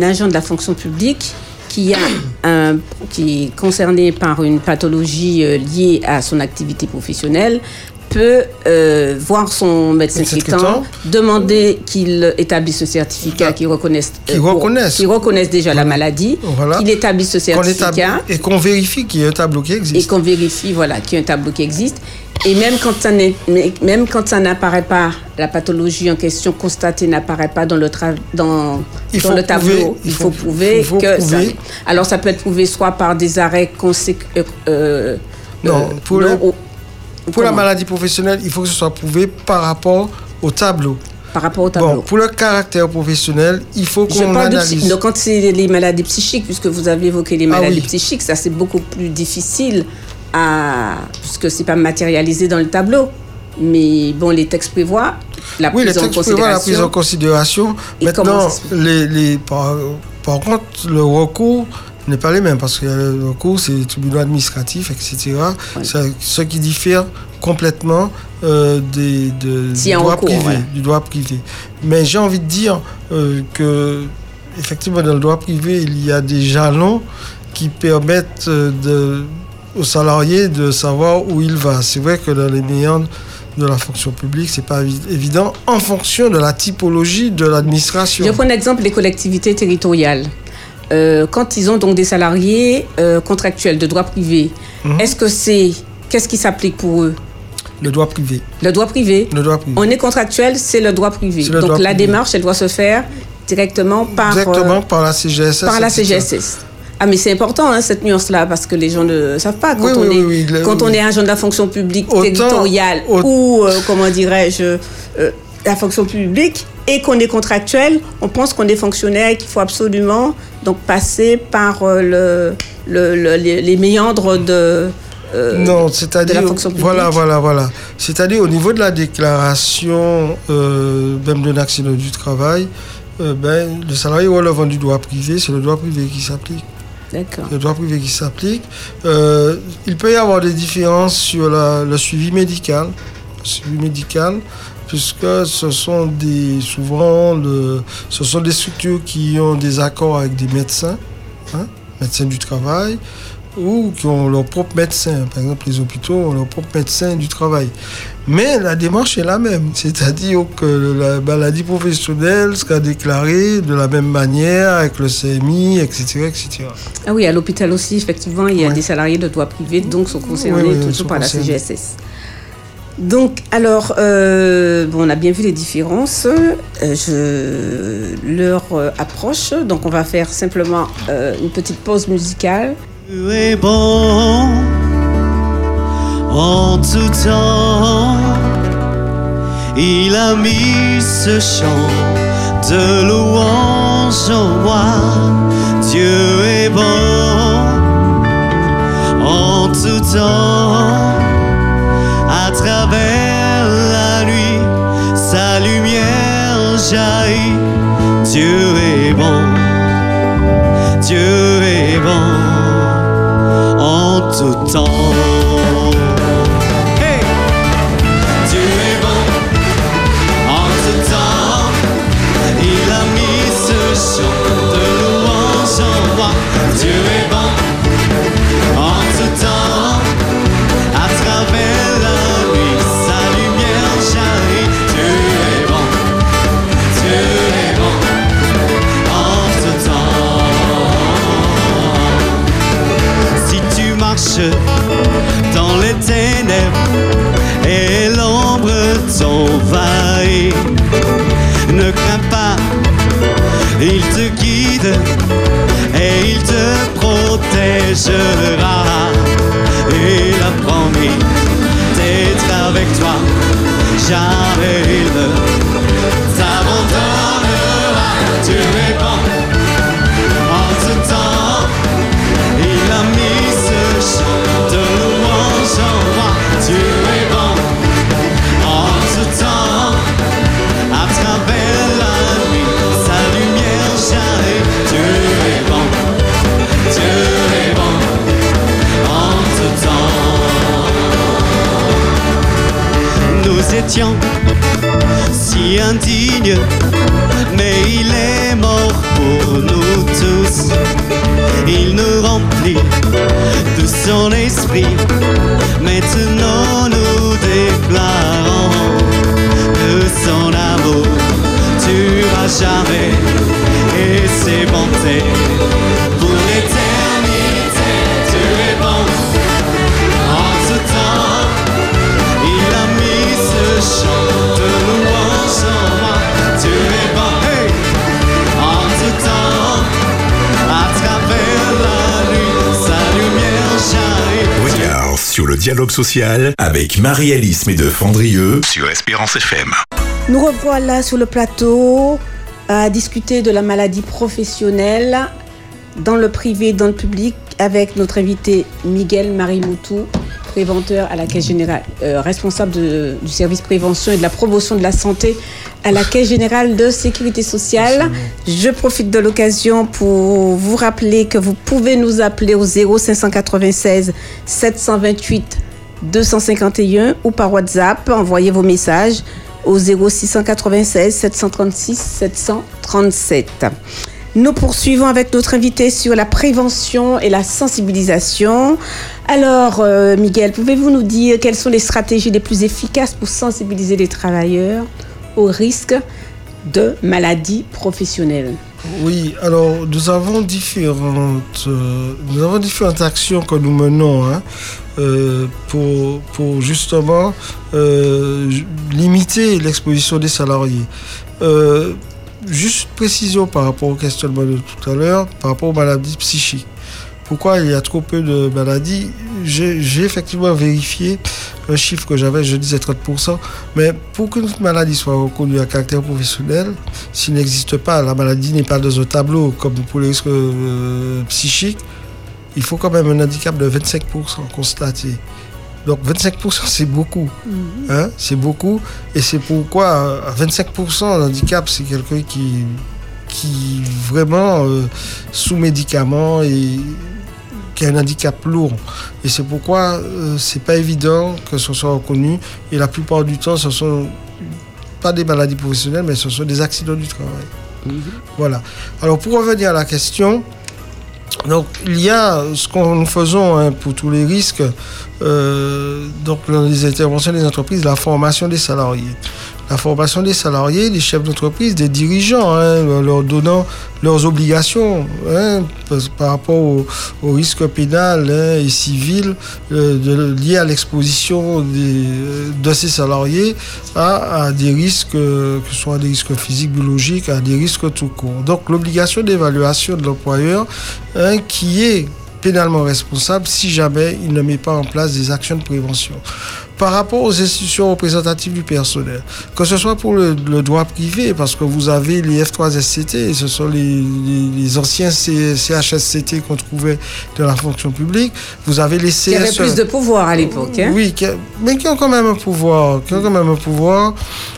agent de la fonction publique qui, a qui est concerné par une pathologie euh, liée à son activité professionnelle peut euh, voir son médecin traitant, demander qu'il établisse ce certificat, qu'il reconnaisse, euh, reconnaisse. reconnaisse déjà la maladie, qu'il établisse ce certificat. et qu'on vérifie qu'il y a un tableau qui existe. Et qu'on vérifie voilà, qu'il y a un tableau qui existe. Et même quand ça même quand ça n'apparaît pas, la pathologie en question constatée n'apparaît pas dans le, dans, dans le tableau, il, faut, prouver que ça. Alors ça peut être prouvé soit par des arrêts consécutifs. Euh, non, pour, pour la maladie professionnelle, il faut que ce soit prouvé par rapport au tableau. par rapport au tableau Bon, pour le caractère professionnel, il faut qu'on parle de analyse. psy- donc, quand c'est les maladies psychiques, puisque vous avez évoqué les Ah maladies oui. psychiques, ça c'est beaucoup plus difficile à. puisque c'est pas matérialisé dans le tableau. Mais bon, les textes prévoient la Oui, les prise en textes prévoient la prise en considération. Maintenant, les, les, par, par contre, le recours n'est pas les mêmes parce que le recours, c'est les tribunaux administratifs, etc. Ouais. Ce qui diffère complètement euh, des, de, du, droit privé, voilà. du droit privé. Mais j'ai envie de dire euh, que, effectivement, dans le droit privé, il y a des jalons qui permettent euh, de, aux salariés de savoir où il va. C'est vrai que dans les méandres de la fonction publique, c'est pas évi- évident en fonction de la typologie de l'administration. Je prends l'exemple des collectivités territoriales. Euh, quand ils ont donc des salariés euh, contractuels de droit privé, Mhm. est-ce que c'est. Qu'est-ce qui s'applique pour eux? Le droit privé. Le droit privé Le droit privé. On est contractuel, c'est le droit privé. Le Donc droit la privé. démarche, elle doit se faire directement par, Directement euh, par la CGSS. par la. CGSS. Ah mais c'est important hein, cette nuance-là parce que les gens ne savent pas quand Oui, on oui, est oui, oui, le- quand on est agent de la fonction publique Autant- territoriale ou comment dirais-je la fonction publique et qu'on est contractuel, on pense qu'on est fonctionnaire et qu'il faut absolument donc passer par euh, le, le- le- les, méandres de euh, Non, c'est-à-dire la fonction publique. voilà, voilà, voilà. C'est-à-dire au niveau de la déclaration, euh, même d'un accident du travail, euh, ben, le salarié relevant du droit privé, c'est le droit privé qui s'applique. D'accord. Le droit privé qui s'applique. Euh, il peut y avoir des différences sur la- le suivi médical, le suivi médical, puisque ce sont des souvent le- ce sont des structures qui ont des accords avec des médecins, hein, médecins du travail, ou qui ont leur propre médecin. Par exemple, les hôpitaux ont leur propre médecin du travail. Mais la démarche est la même, c'est-à-dire que la maladie professionnelle sera déclarée de la même manière avec le CMI, etc., etc. Ah oui, à l'hôpital aussi, effectivement, il y a Ouais. des salariés de droit privé, donc sont concernés Oui, oui, toujours sont par la. CGSS. Donc, alors, euh, on a bien vu les différences. Euh, je, l'heure euh, approche, donc on va faire simplement une petite pause musicale. Tu es bon en tout temps. Il a mis ce chant de louange en moi. Dieu est bon en tout temps. Travers la nuit, sa lumière jaillit. Dieu est bon. Dieu est bon en tout temps. Dans les ténèbres et l'ombre t'envahit, ne crains pas, il te guide et il te protégera. Il a promis d'être avec toi, jamais il ne t'abandonnera. Tu Regard sur le dialogue social avec Marie-Alice de Fandrieux sur Espérance FM. Nous revoilà sur le plateau à discuter de la maladie professionnelle dans le privé, dans le public, avec notre invité Miguel Marimoutou, préventeur à la Caisse générale, euh, responsable de- du service prévention et de la promotion de la santé à la Caisse générale de sécurité sociale. Je profite de l'occasion pour vous rappeler que vous pouvez nous appeler au 0596 728 251 ou par WhatsApp, envoyez vos messages au 0696 736 737. Nous poursuivons avec notre invité sur la prévention et la sensibilisation. Alors, euh, Miguel, pouvez-vous nous dire quelles sont les stratégies les plus efficaces pour sensibiliser les travailleurs au risque de maladies professionnelles? Oui, alors nous avons différentes, euh, nous avons différentes actions que nous menons hein, euh, pour, pour justement euh, limiter l'exposition des salariés. Juste précision par rapport au questionnement de tout à l'heure, par rapport aux maladies psychiques. Pourquoi il y a trop peu de maladies? J'ai effectivement vérifié un chiffre que j'avais, je disais 30%, mais pour qu'une maladie soit reconnue à caractère professionnel, s'il n'existe pas, la maladie n'est pas dans un tableau comme pour les risques euh, psychiques, il faut quand même un handicap de 25% constaté. Donc 25% c'est beaucoup. Hein, c'est beaucoup. Et c'est pourquoi euh, à 25% handicap, c'est quelqu'un qui, qui vraiment euh, sous médicaments et qui a un handicap lourd. Et c'est pourquoi euh, c'est pas évident que ce soit reconnu. Et la plupart du temps, ce sont pas des maladies professionnelles, mais ce sont des accidents du travail. Voilà. Alors pour revenir à la question, donc il y a ce que nous faisons hein, pour tous les risques, euh, donc dans les interventions des entreprises, la formation des salariés. La formation des salariés, des chefs d'entreprise, des dirigeants, hein, leur donnant leurs obligations hein, par, rapport au, au risque pénal hein, et civil euh, de- lié à l'exposition de ces salariés à, des risques, que ce soit des risques physiques, biologiques, à des risques tout court. Donc l'obligation d'évaluation de l'employeur qui est pénalement responsable si jamais il ne met pas en place des actions de prévention. Par rapport aux institutions représentatives du personnel, que ce soit pour le, le droit privé, parce que vous avez les F3SCT, ce sont les, les- les anciens CHSCT qu'on trouvait dans la fonction publique, vous avez les CSE. Qui avait plus de pouvoir à l'époque. hein Oui, qui- mais qui ont quand même un pouvoir, qui ont quand même un pouvoir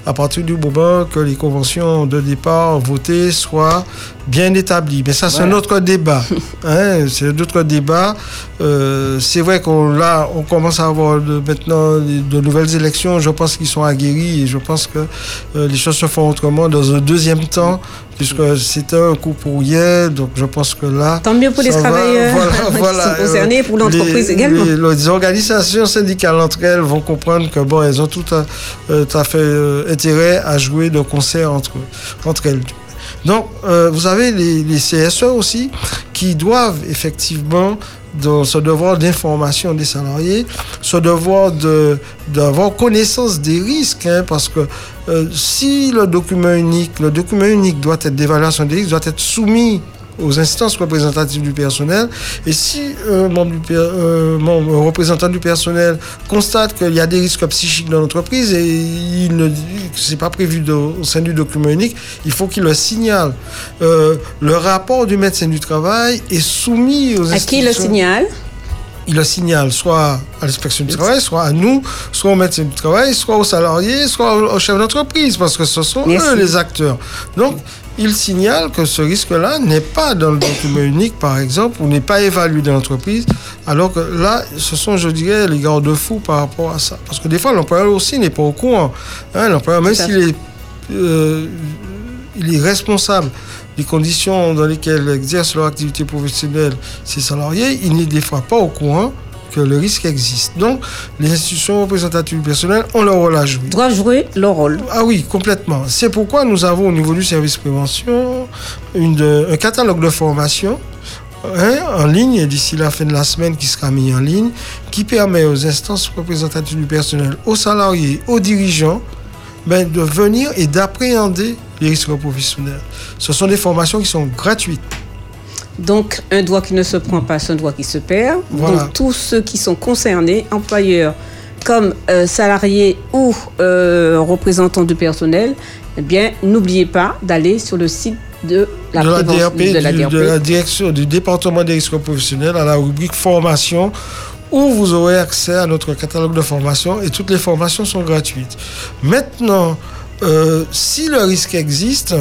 à partir du moment que les conventions de départ votées soient bien établies. Mais ça, c'est un Voilà. autre débat. hein, c'est un autre débat. Euh, c'est vrai qu'on là, on commence à avoir de- maintenant de, nouvelles élections. Je pense qu'ils sont aguerris et je pense que euh, les choses se font autrement dans un deuxième temps, puisque c'était un coup pour hier. Donc, je pense que là. Tant mieux pour les va. travailleurs qui sont concernés, pour l'entreprise également. les- les organisations syndicales entre elles vont comprendre que bon, elles ont tout à, euh, tout à fait euh, intérêt à jouer de concert entre, entre elles. Donc, euh, vous avez les, CSE aussi qui doivent effectivement, dans ce devoir d'information des salariés, ce devoir de d'avoir connaissance des risques, hein, parce que euh, si le document unique, le document unique doit être d'évaluation des risques, doit être soumis aux instances représentatives du personnel. Et si un membre du per- euh, membre- un représentant du personnel constate qu'il y a des risques psychiques dans l'entreprise et il ne c'est pas prévu de- au sein du document unique, il faut qu'il le signale. Euh, le rapport du médecin du travail est soumis aux À qui le institutions signal il le signale soit à l'inspection du travail, soit à nous, soit au médecin du travail, soit aux salariés, soit au, chef d'entreprise, parce que ce sont Merci. eux les acteurs. Donc, il signale que ce risque-là n'est pas dans le document unique, par exemple, ou n'est pas évalué dans l'entreprise, alors que là, ce sont, je dirais, les garde-fous par rapport à ça. Parce que des fois, l'employeur aussi n'est pas au courant. Hein, l'employeur, même s'il est, euh, il est responsable des conditions dans lesquelles exercent leur activité professionnelle ses salariés, il n'est des fois pas au courant que le risque existe. Donc, les institutions représentatives du personnel ont leur rôle à jouer. Doivent jouer leur rôle. Ah oui, complètement. C'est pourquoi nous avons au niveau du service prévention une, un catalogue de formation hein, en ligne, d'ici la fin de la semaine qui sera mis en ligne, qui permet aux instances représentatives du personnel, aux salariés, aux dirigeants, ben, de venir et d'appréhender les risques professionnels. Ce sont des formations qui sont gratuites. Donc, un doigt qui ne se prend pas, c'est un doigt qui se perd. Voilà. Donc, tous ceux qui sont concernés, employeurs comme euh, salarié ou euh, représentant du personnel, eh bien, n'oubliez pas d'aller sur le site de la, de la prévention- DRP, de la du, DRP. de la direction du département des risques professionnels à la rubrique formation où vous aurez accès à notre catalogue de formation et toutes les formations sont gratuites. Maintenant, euh, si le risque existe,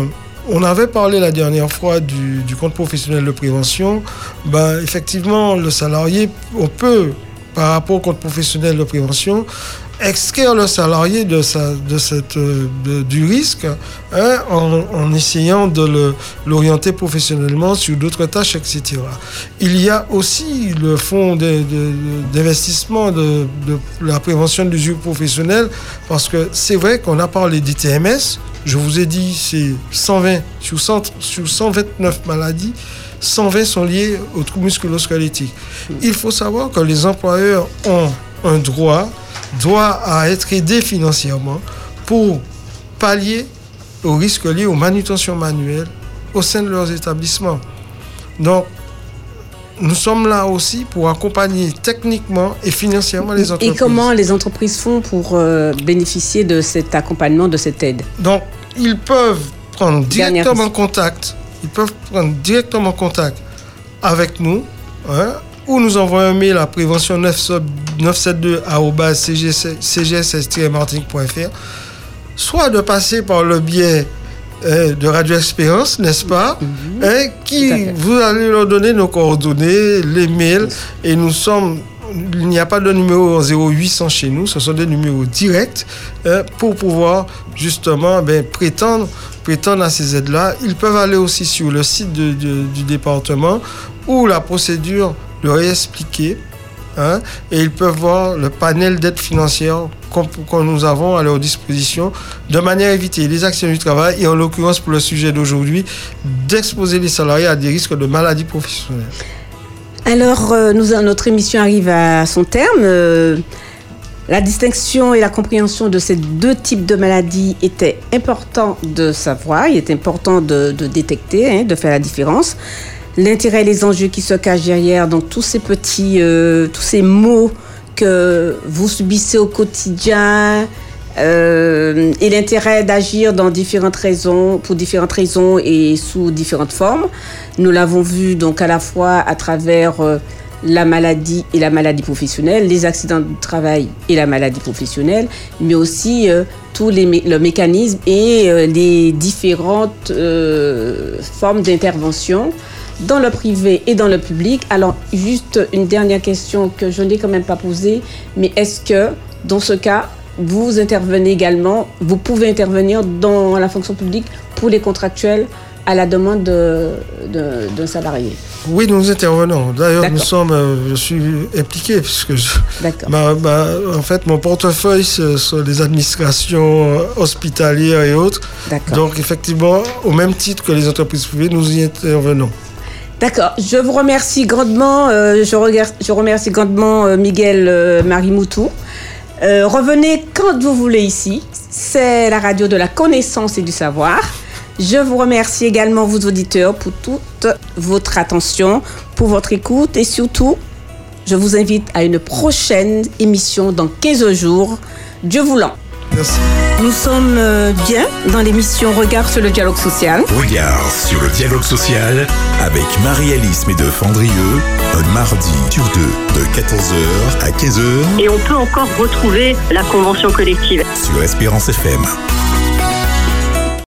on avait parlé la dernière fois du, du compte professionnel de prévention. Ben, effectivement, le salarié, on peut, par rapport au compte professionnel de prévention, extraire le salarié de, sa, de cette, euh, du risque hein, en, essayant de l'orienter professionnellement sur d'autres tâches, etc. Il y a aussi le fonds d'investissement de, la prévention de l'usure professionnelle parce que c'est vrai qu'on a parlé d'ITMS. Je vous ai dit, c'est 120 sur, 100 sur 129 maladies. 120 sont liées aux troubles musculo-squelettiques. Il faut savoir que les employeurs ont un droit, droit à être aidés financièrement pour pallier aux risques liés aux manutentions manuelles au sein de leurs établissements. Donc, nous sommes là aussi pour accompagner techniquement et financièrement les entreprises. Et comment les entreprises font pour euh, bénéficier de cet accompagnement, de cette aide? Donc, ils peuvent prendre Dernière directement contact. Ils peuvent prendre directement contact avec nous, hein, ou nous envoyer un mail à prévention 972-cgss-martinique.fr, soit de passer par le biais euh, de Radio Expérience, n'est-ce pas? Hein, qui vous allez leur donner nos coordonnées, les mails, et nous sommes. Il n'y a pas de numéro en 0800 chez nous, ce sont des numéros directs hein, pour pouvoir justement ben, prétendre, prétendre à ces aides-là. Ils peuvent aller aussi sur le site de- de- du département où la procédure leur est expliquée hein, et ils peuvent voir le panel d'aides financières qu'on- que nous avons à leur disposition de manière à éviter les actions du travail et en l'occurrence pour le sujet d'aujourd'hui, d'exposer les salariés à des risques de maladies professionnelles. Alors, euh, notre émission arrive à son terme. Euh, la distinction et la compréhension de ces deux types de maladies était important de savoir, il est important de, de détecter, hein, de faire la différence. L'intérêt et les enjeux qui se cachent derrière, donc tous ces petits, euh, tous ces mots que vous subissez au quotidien, euh, et l'intérêt d'agir dans différentes raisons, pour différentes raisons et sous différentes formes. Nous l'avons vu donc à la fois à travers euh, la maladie et la maladie professionnelle, les accidents du travail et la maladie professionnelle, mais aussi tous les mé- le mécanisme et les différentes formes d'intervention dans le privé et dans le public. Alors, juste une dernière question que je n'ai quand même pas posée, mais est-ce que dans ce cas, vous intervenez également, vous pouvez intervenir dans la fonction publique pour les contractuels à la demande de- de- d'un salarié? Oui, nous intervenons. D'ailleurs, nous sommes, euh, je suis impliqué puisque je, D'accord. Ma- ma- en fait, mon portefeuille, ce sont les administrations euh, hospitalières et autres. D'accord. Donc, effectivement, au même titre que les entreprises privées, nous y intervenons. D'accord. Je vous remercie grandement. euh, je, remercie grandement euh, Miguel euh, Marimoutou. Euh, revenez quand vous voulez ici. C'est la radio de la connaissance et du savoir. Je vous remercie également, vous auditeurs, pour toute votre attention, pour votre écoute et surtout, je vous invite à une prochaine émission dans 15 jours. Dieu voulant. Merci. Nous sommes euh, bien dans l'émission Regard sur le dialogue social. Regard sur le dialogue social avec Marie-Alice Médefendrieux, un mardi sur deux de 14h à 15h Et on peut encore retrouver la convention collective. sur Espérance FM.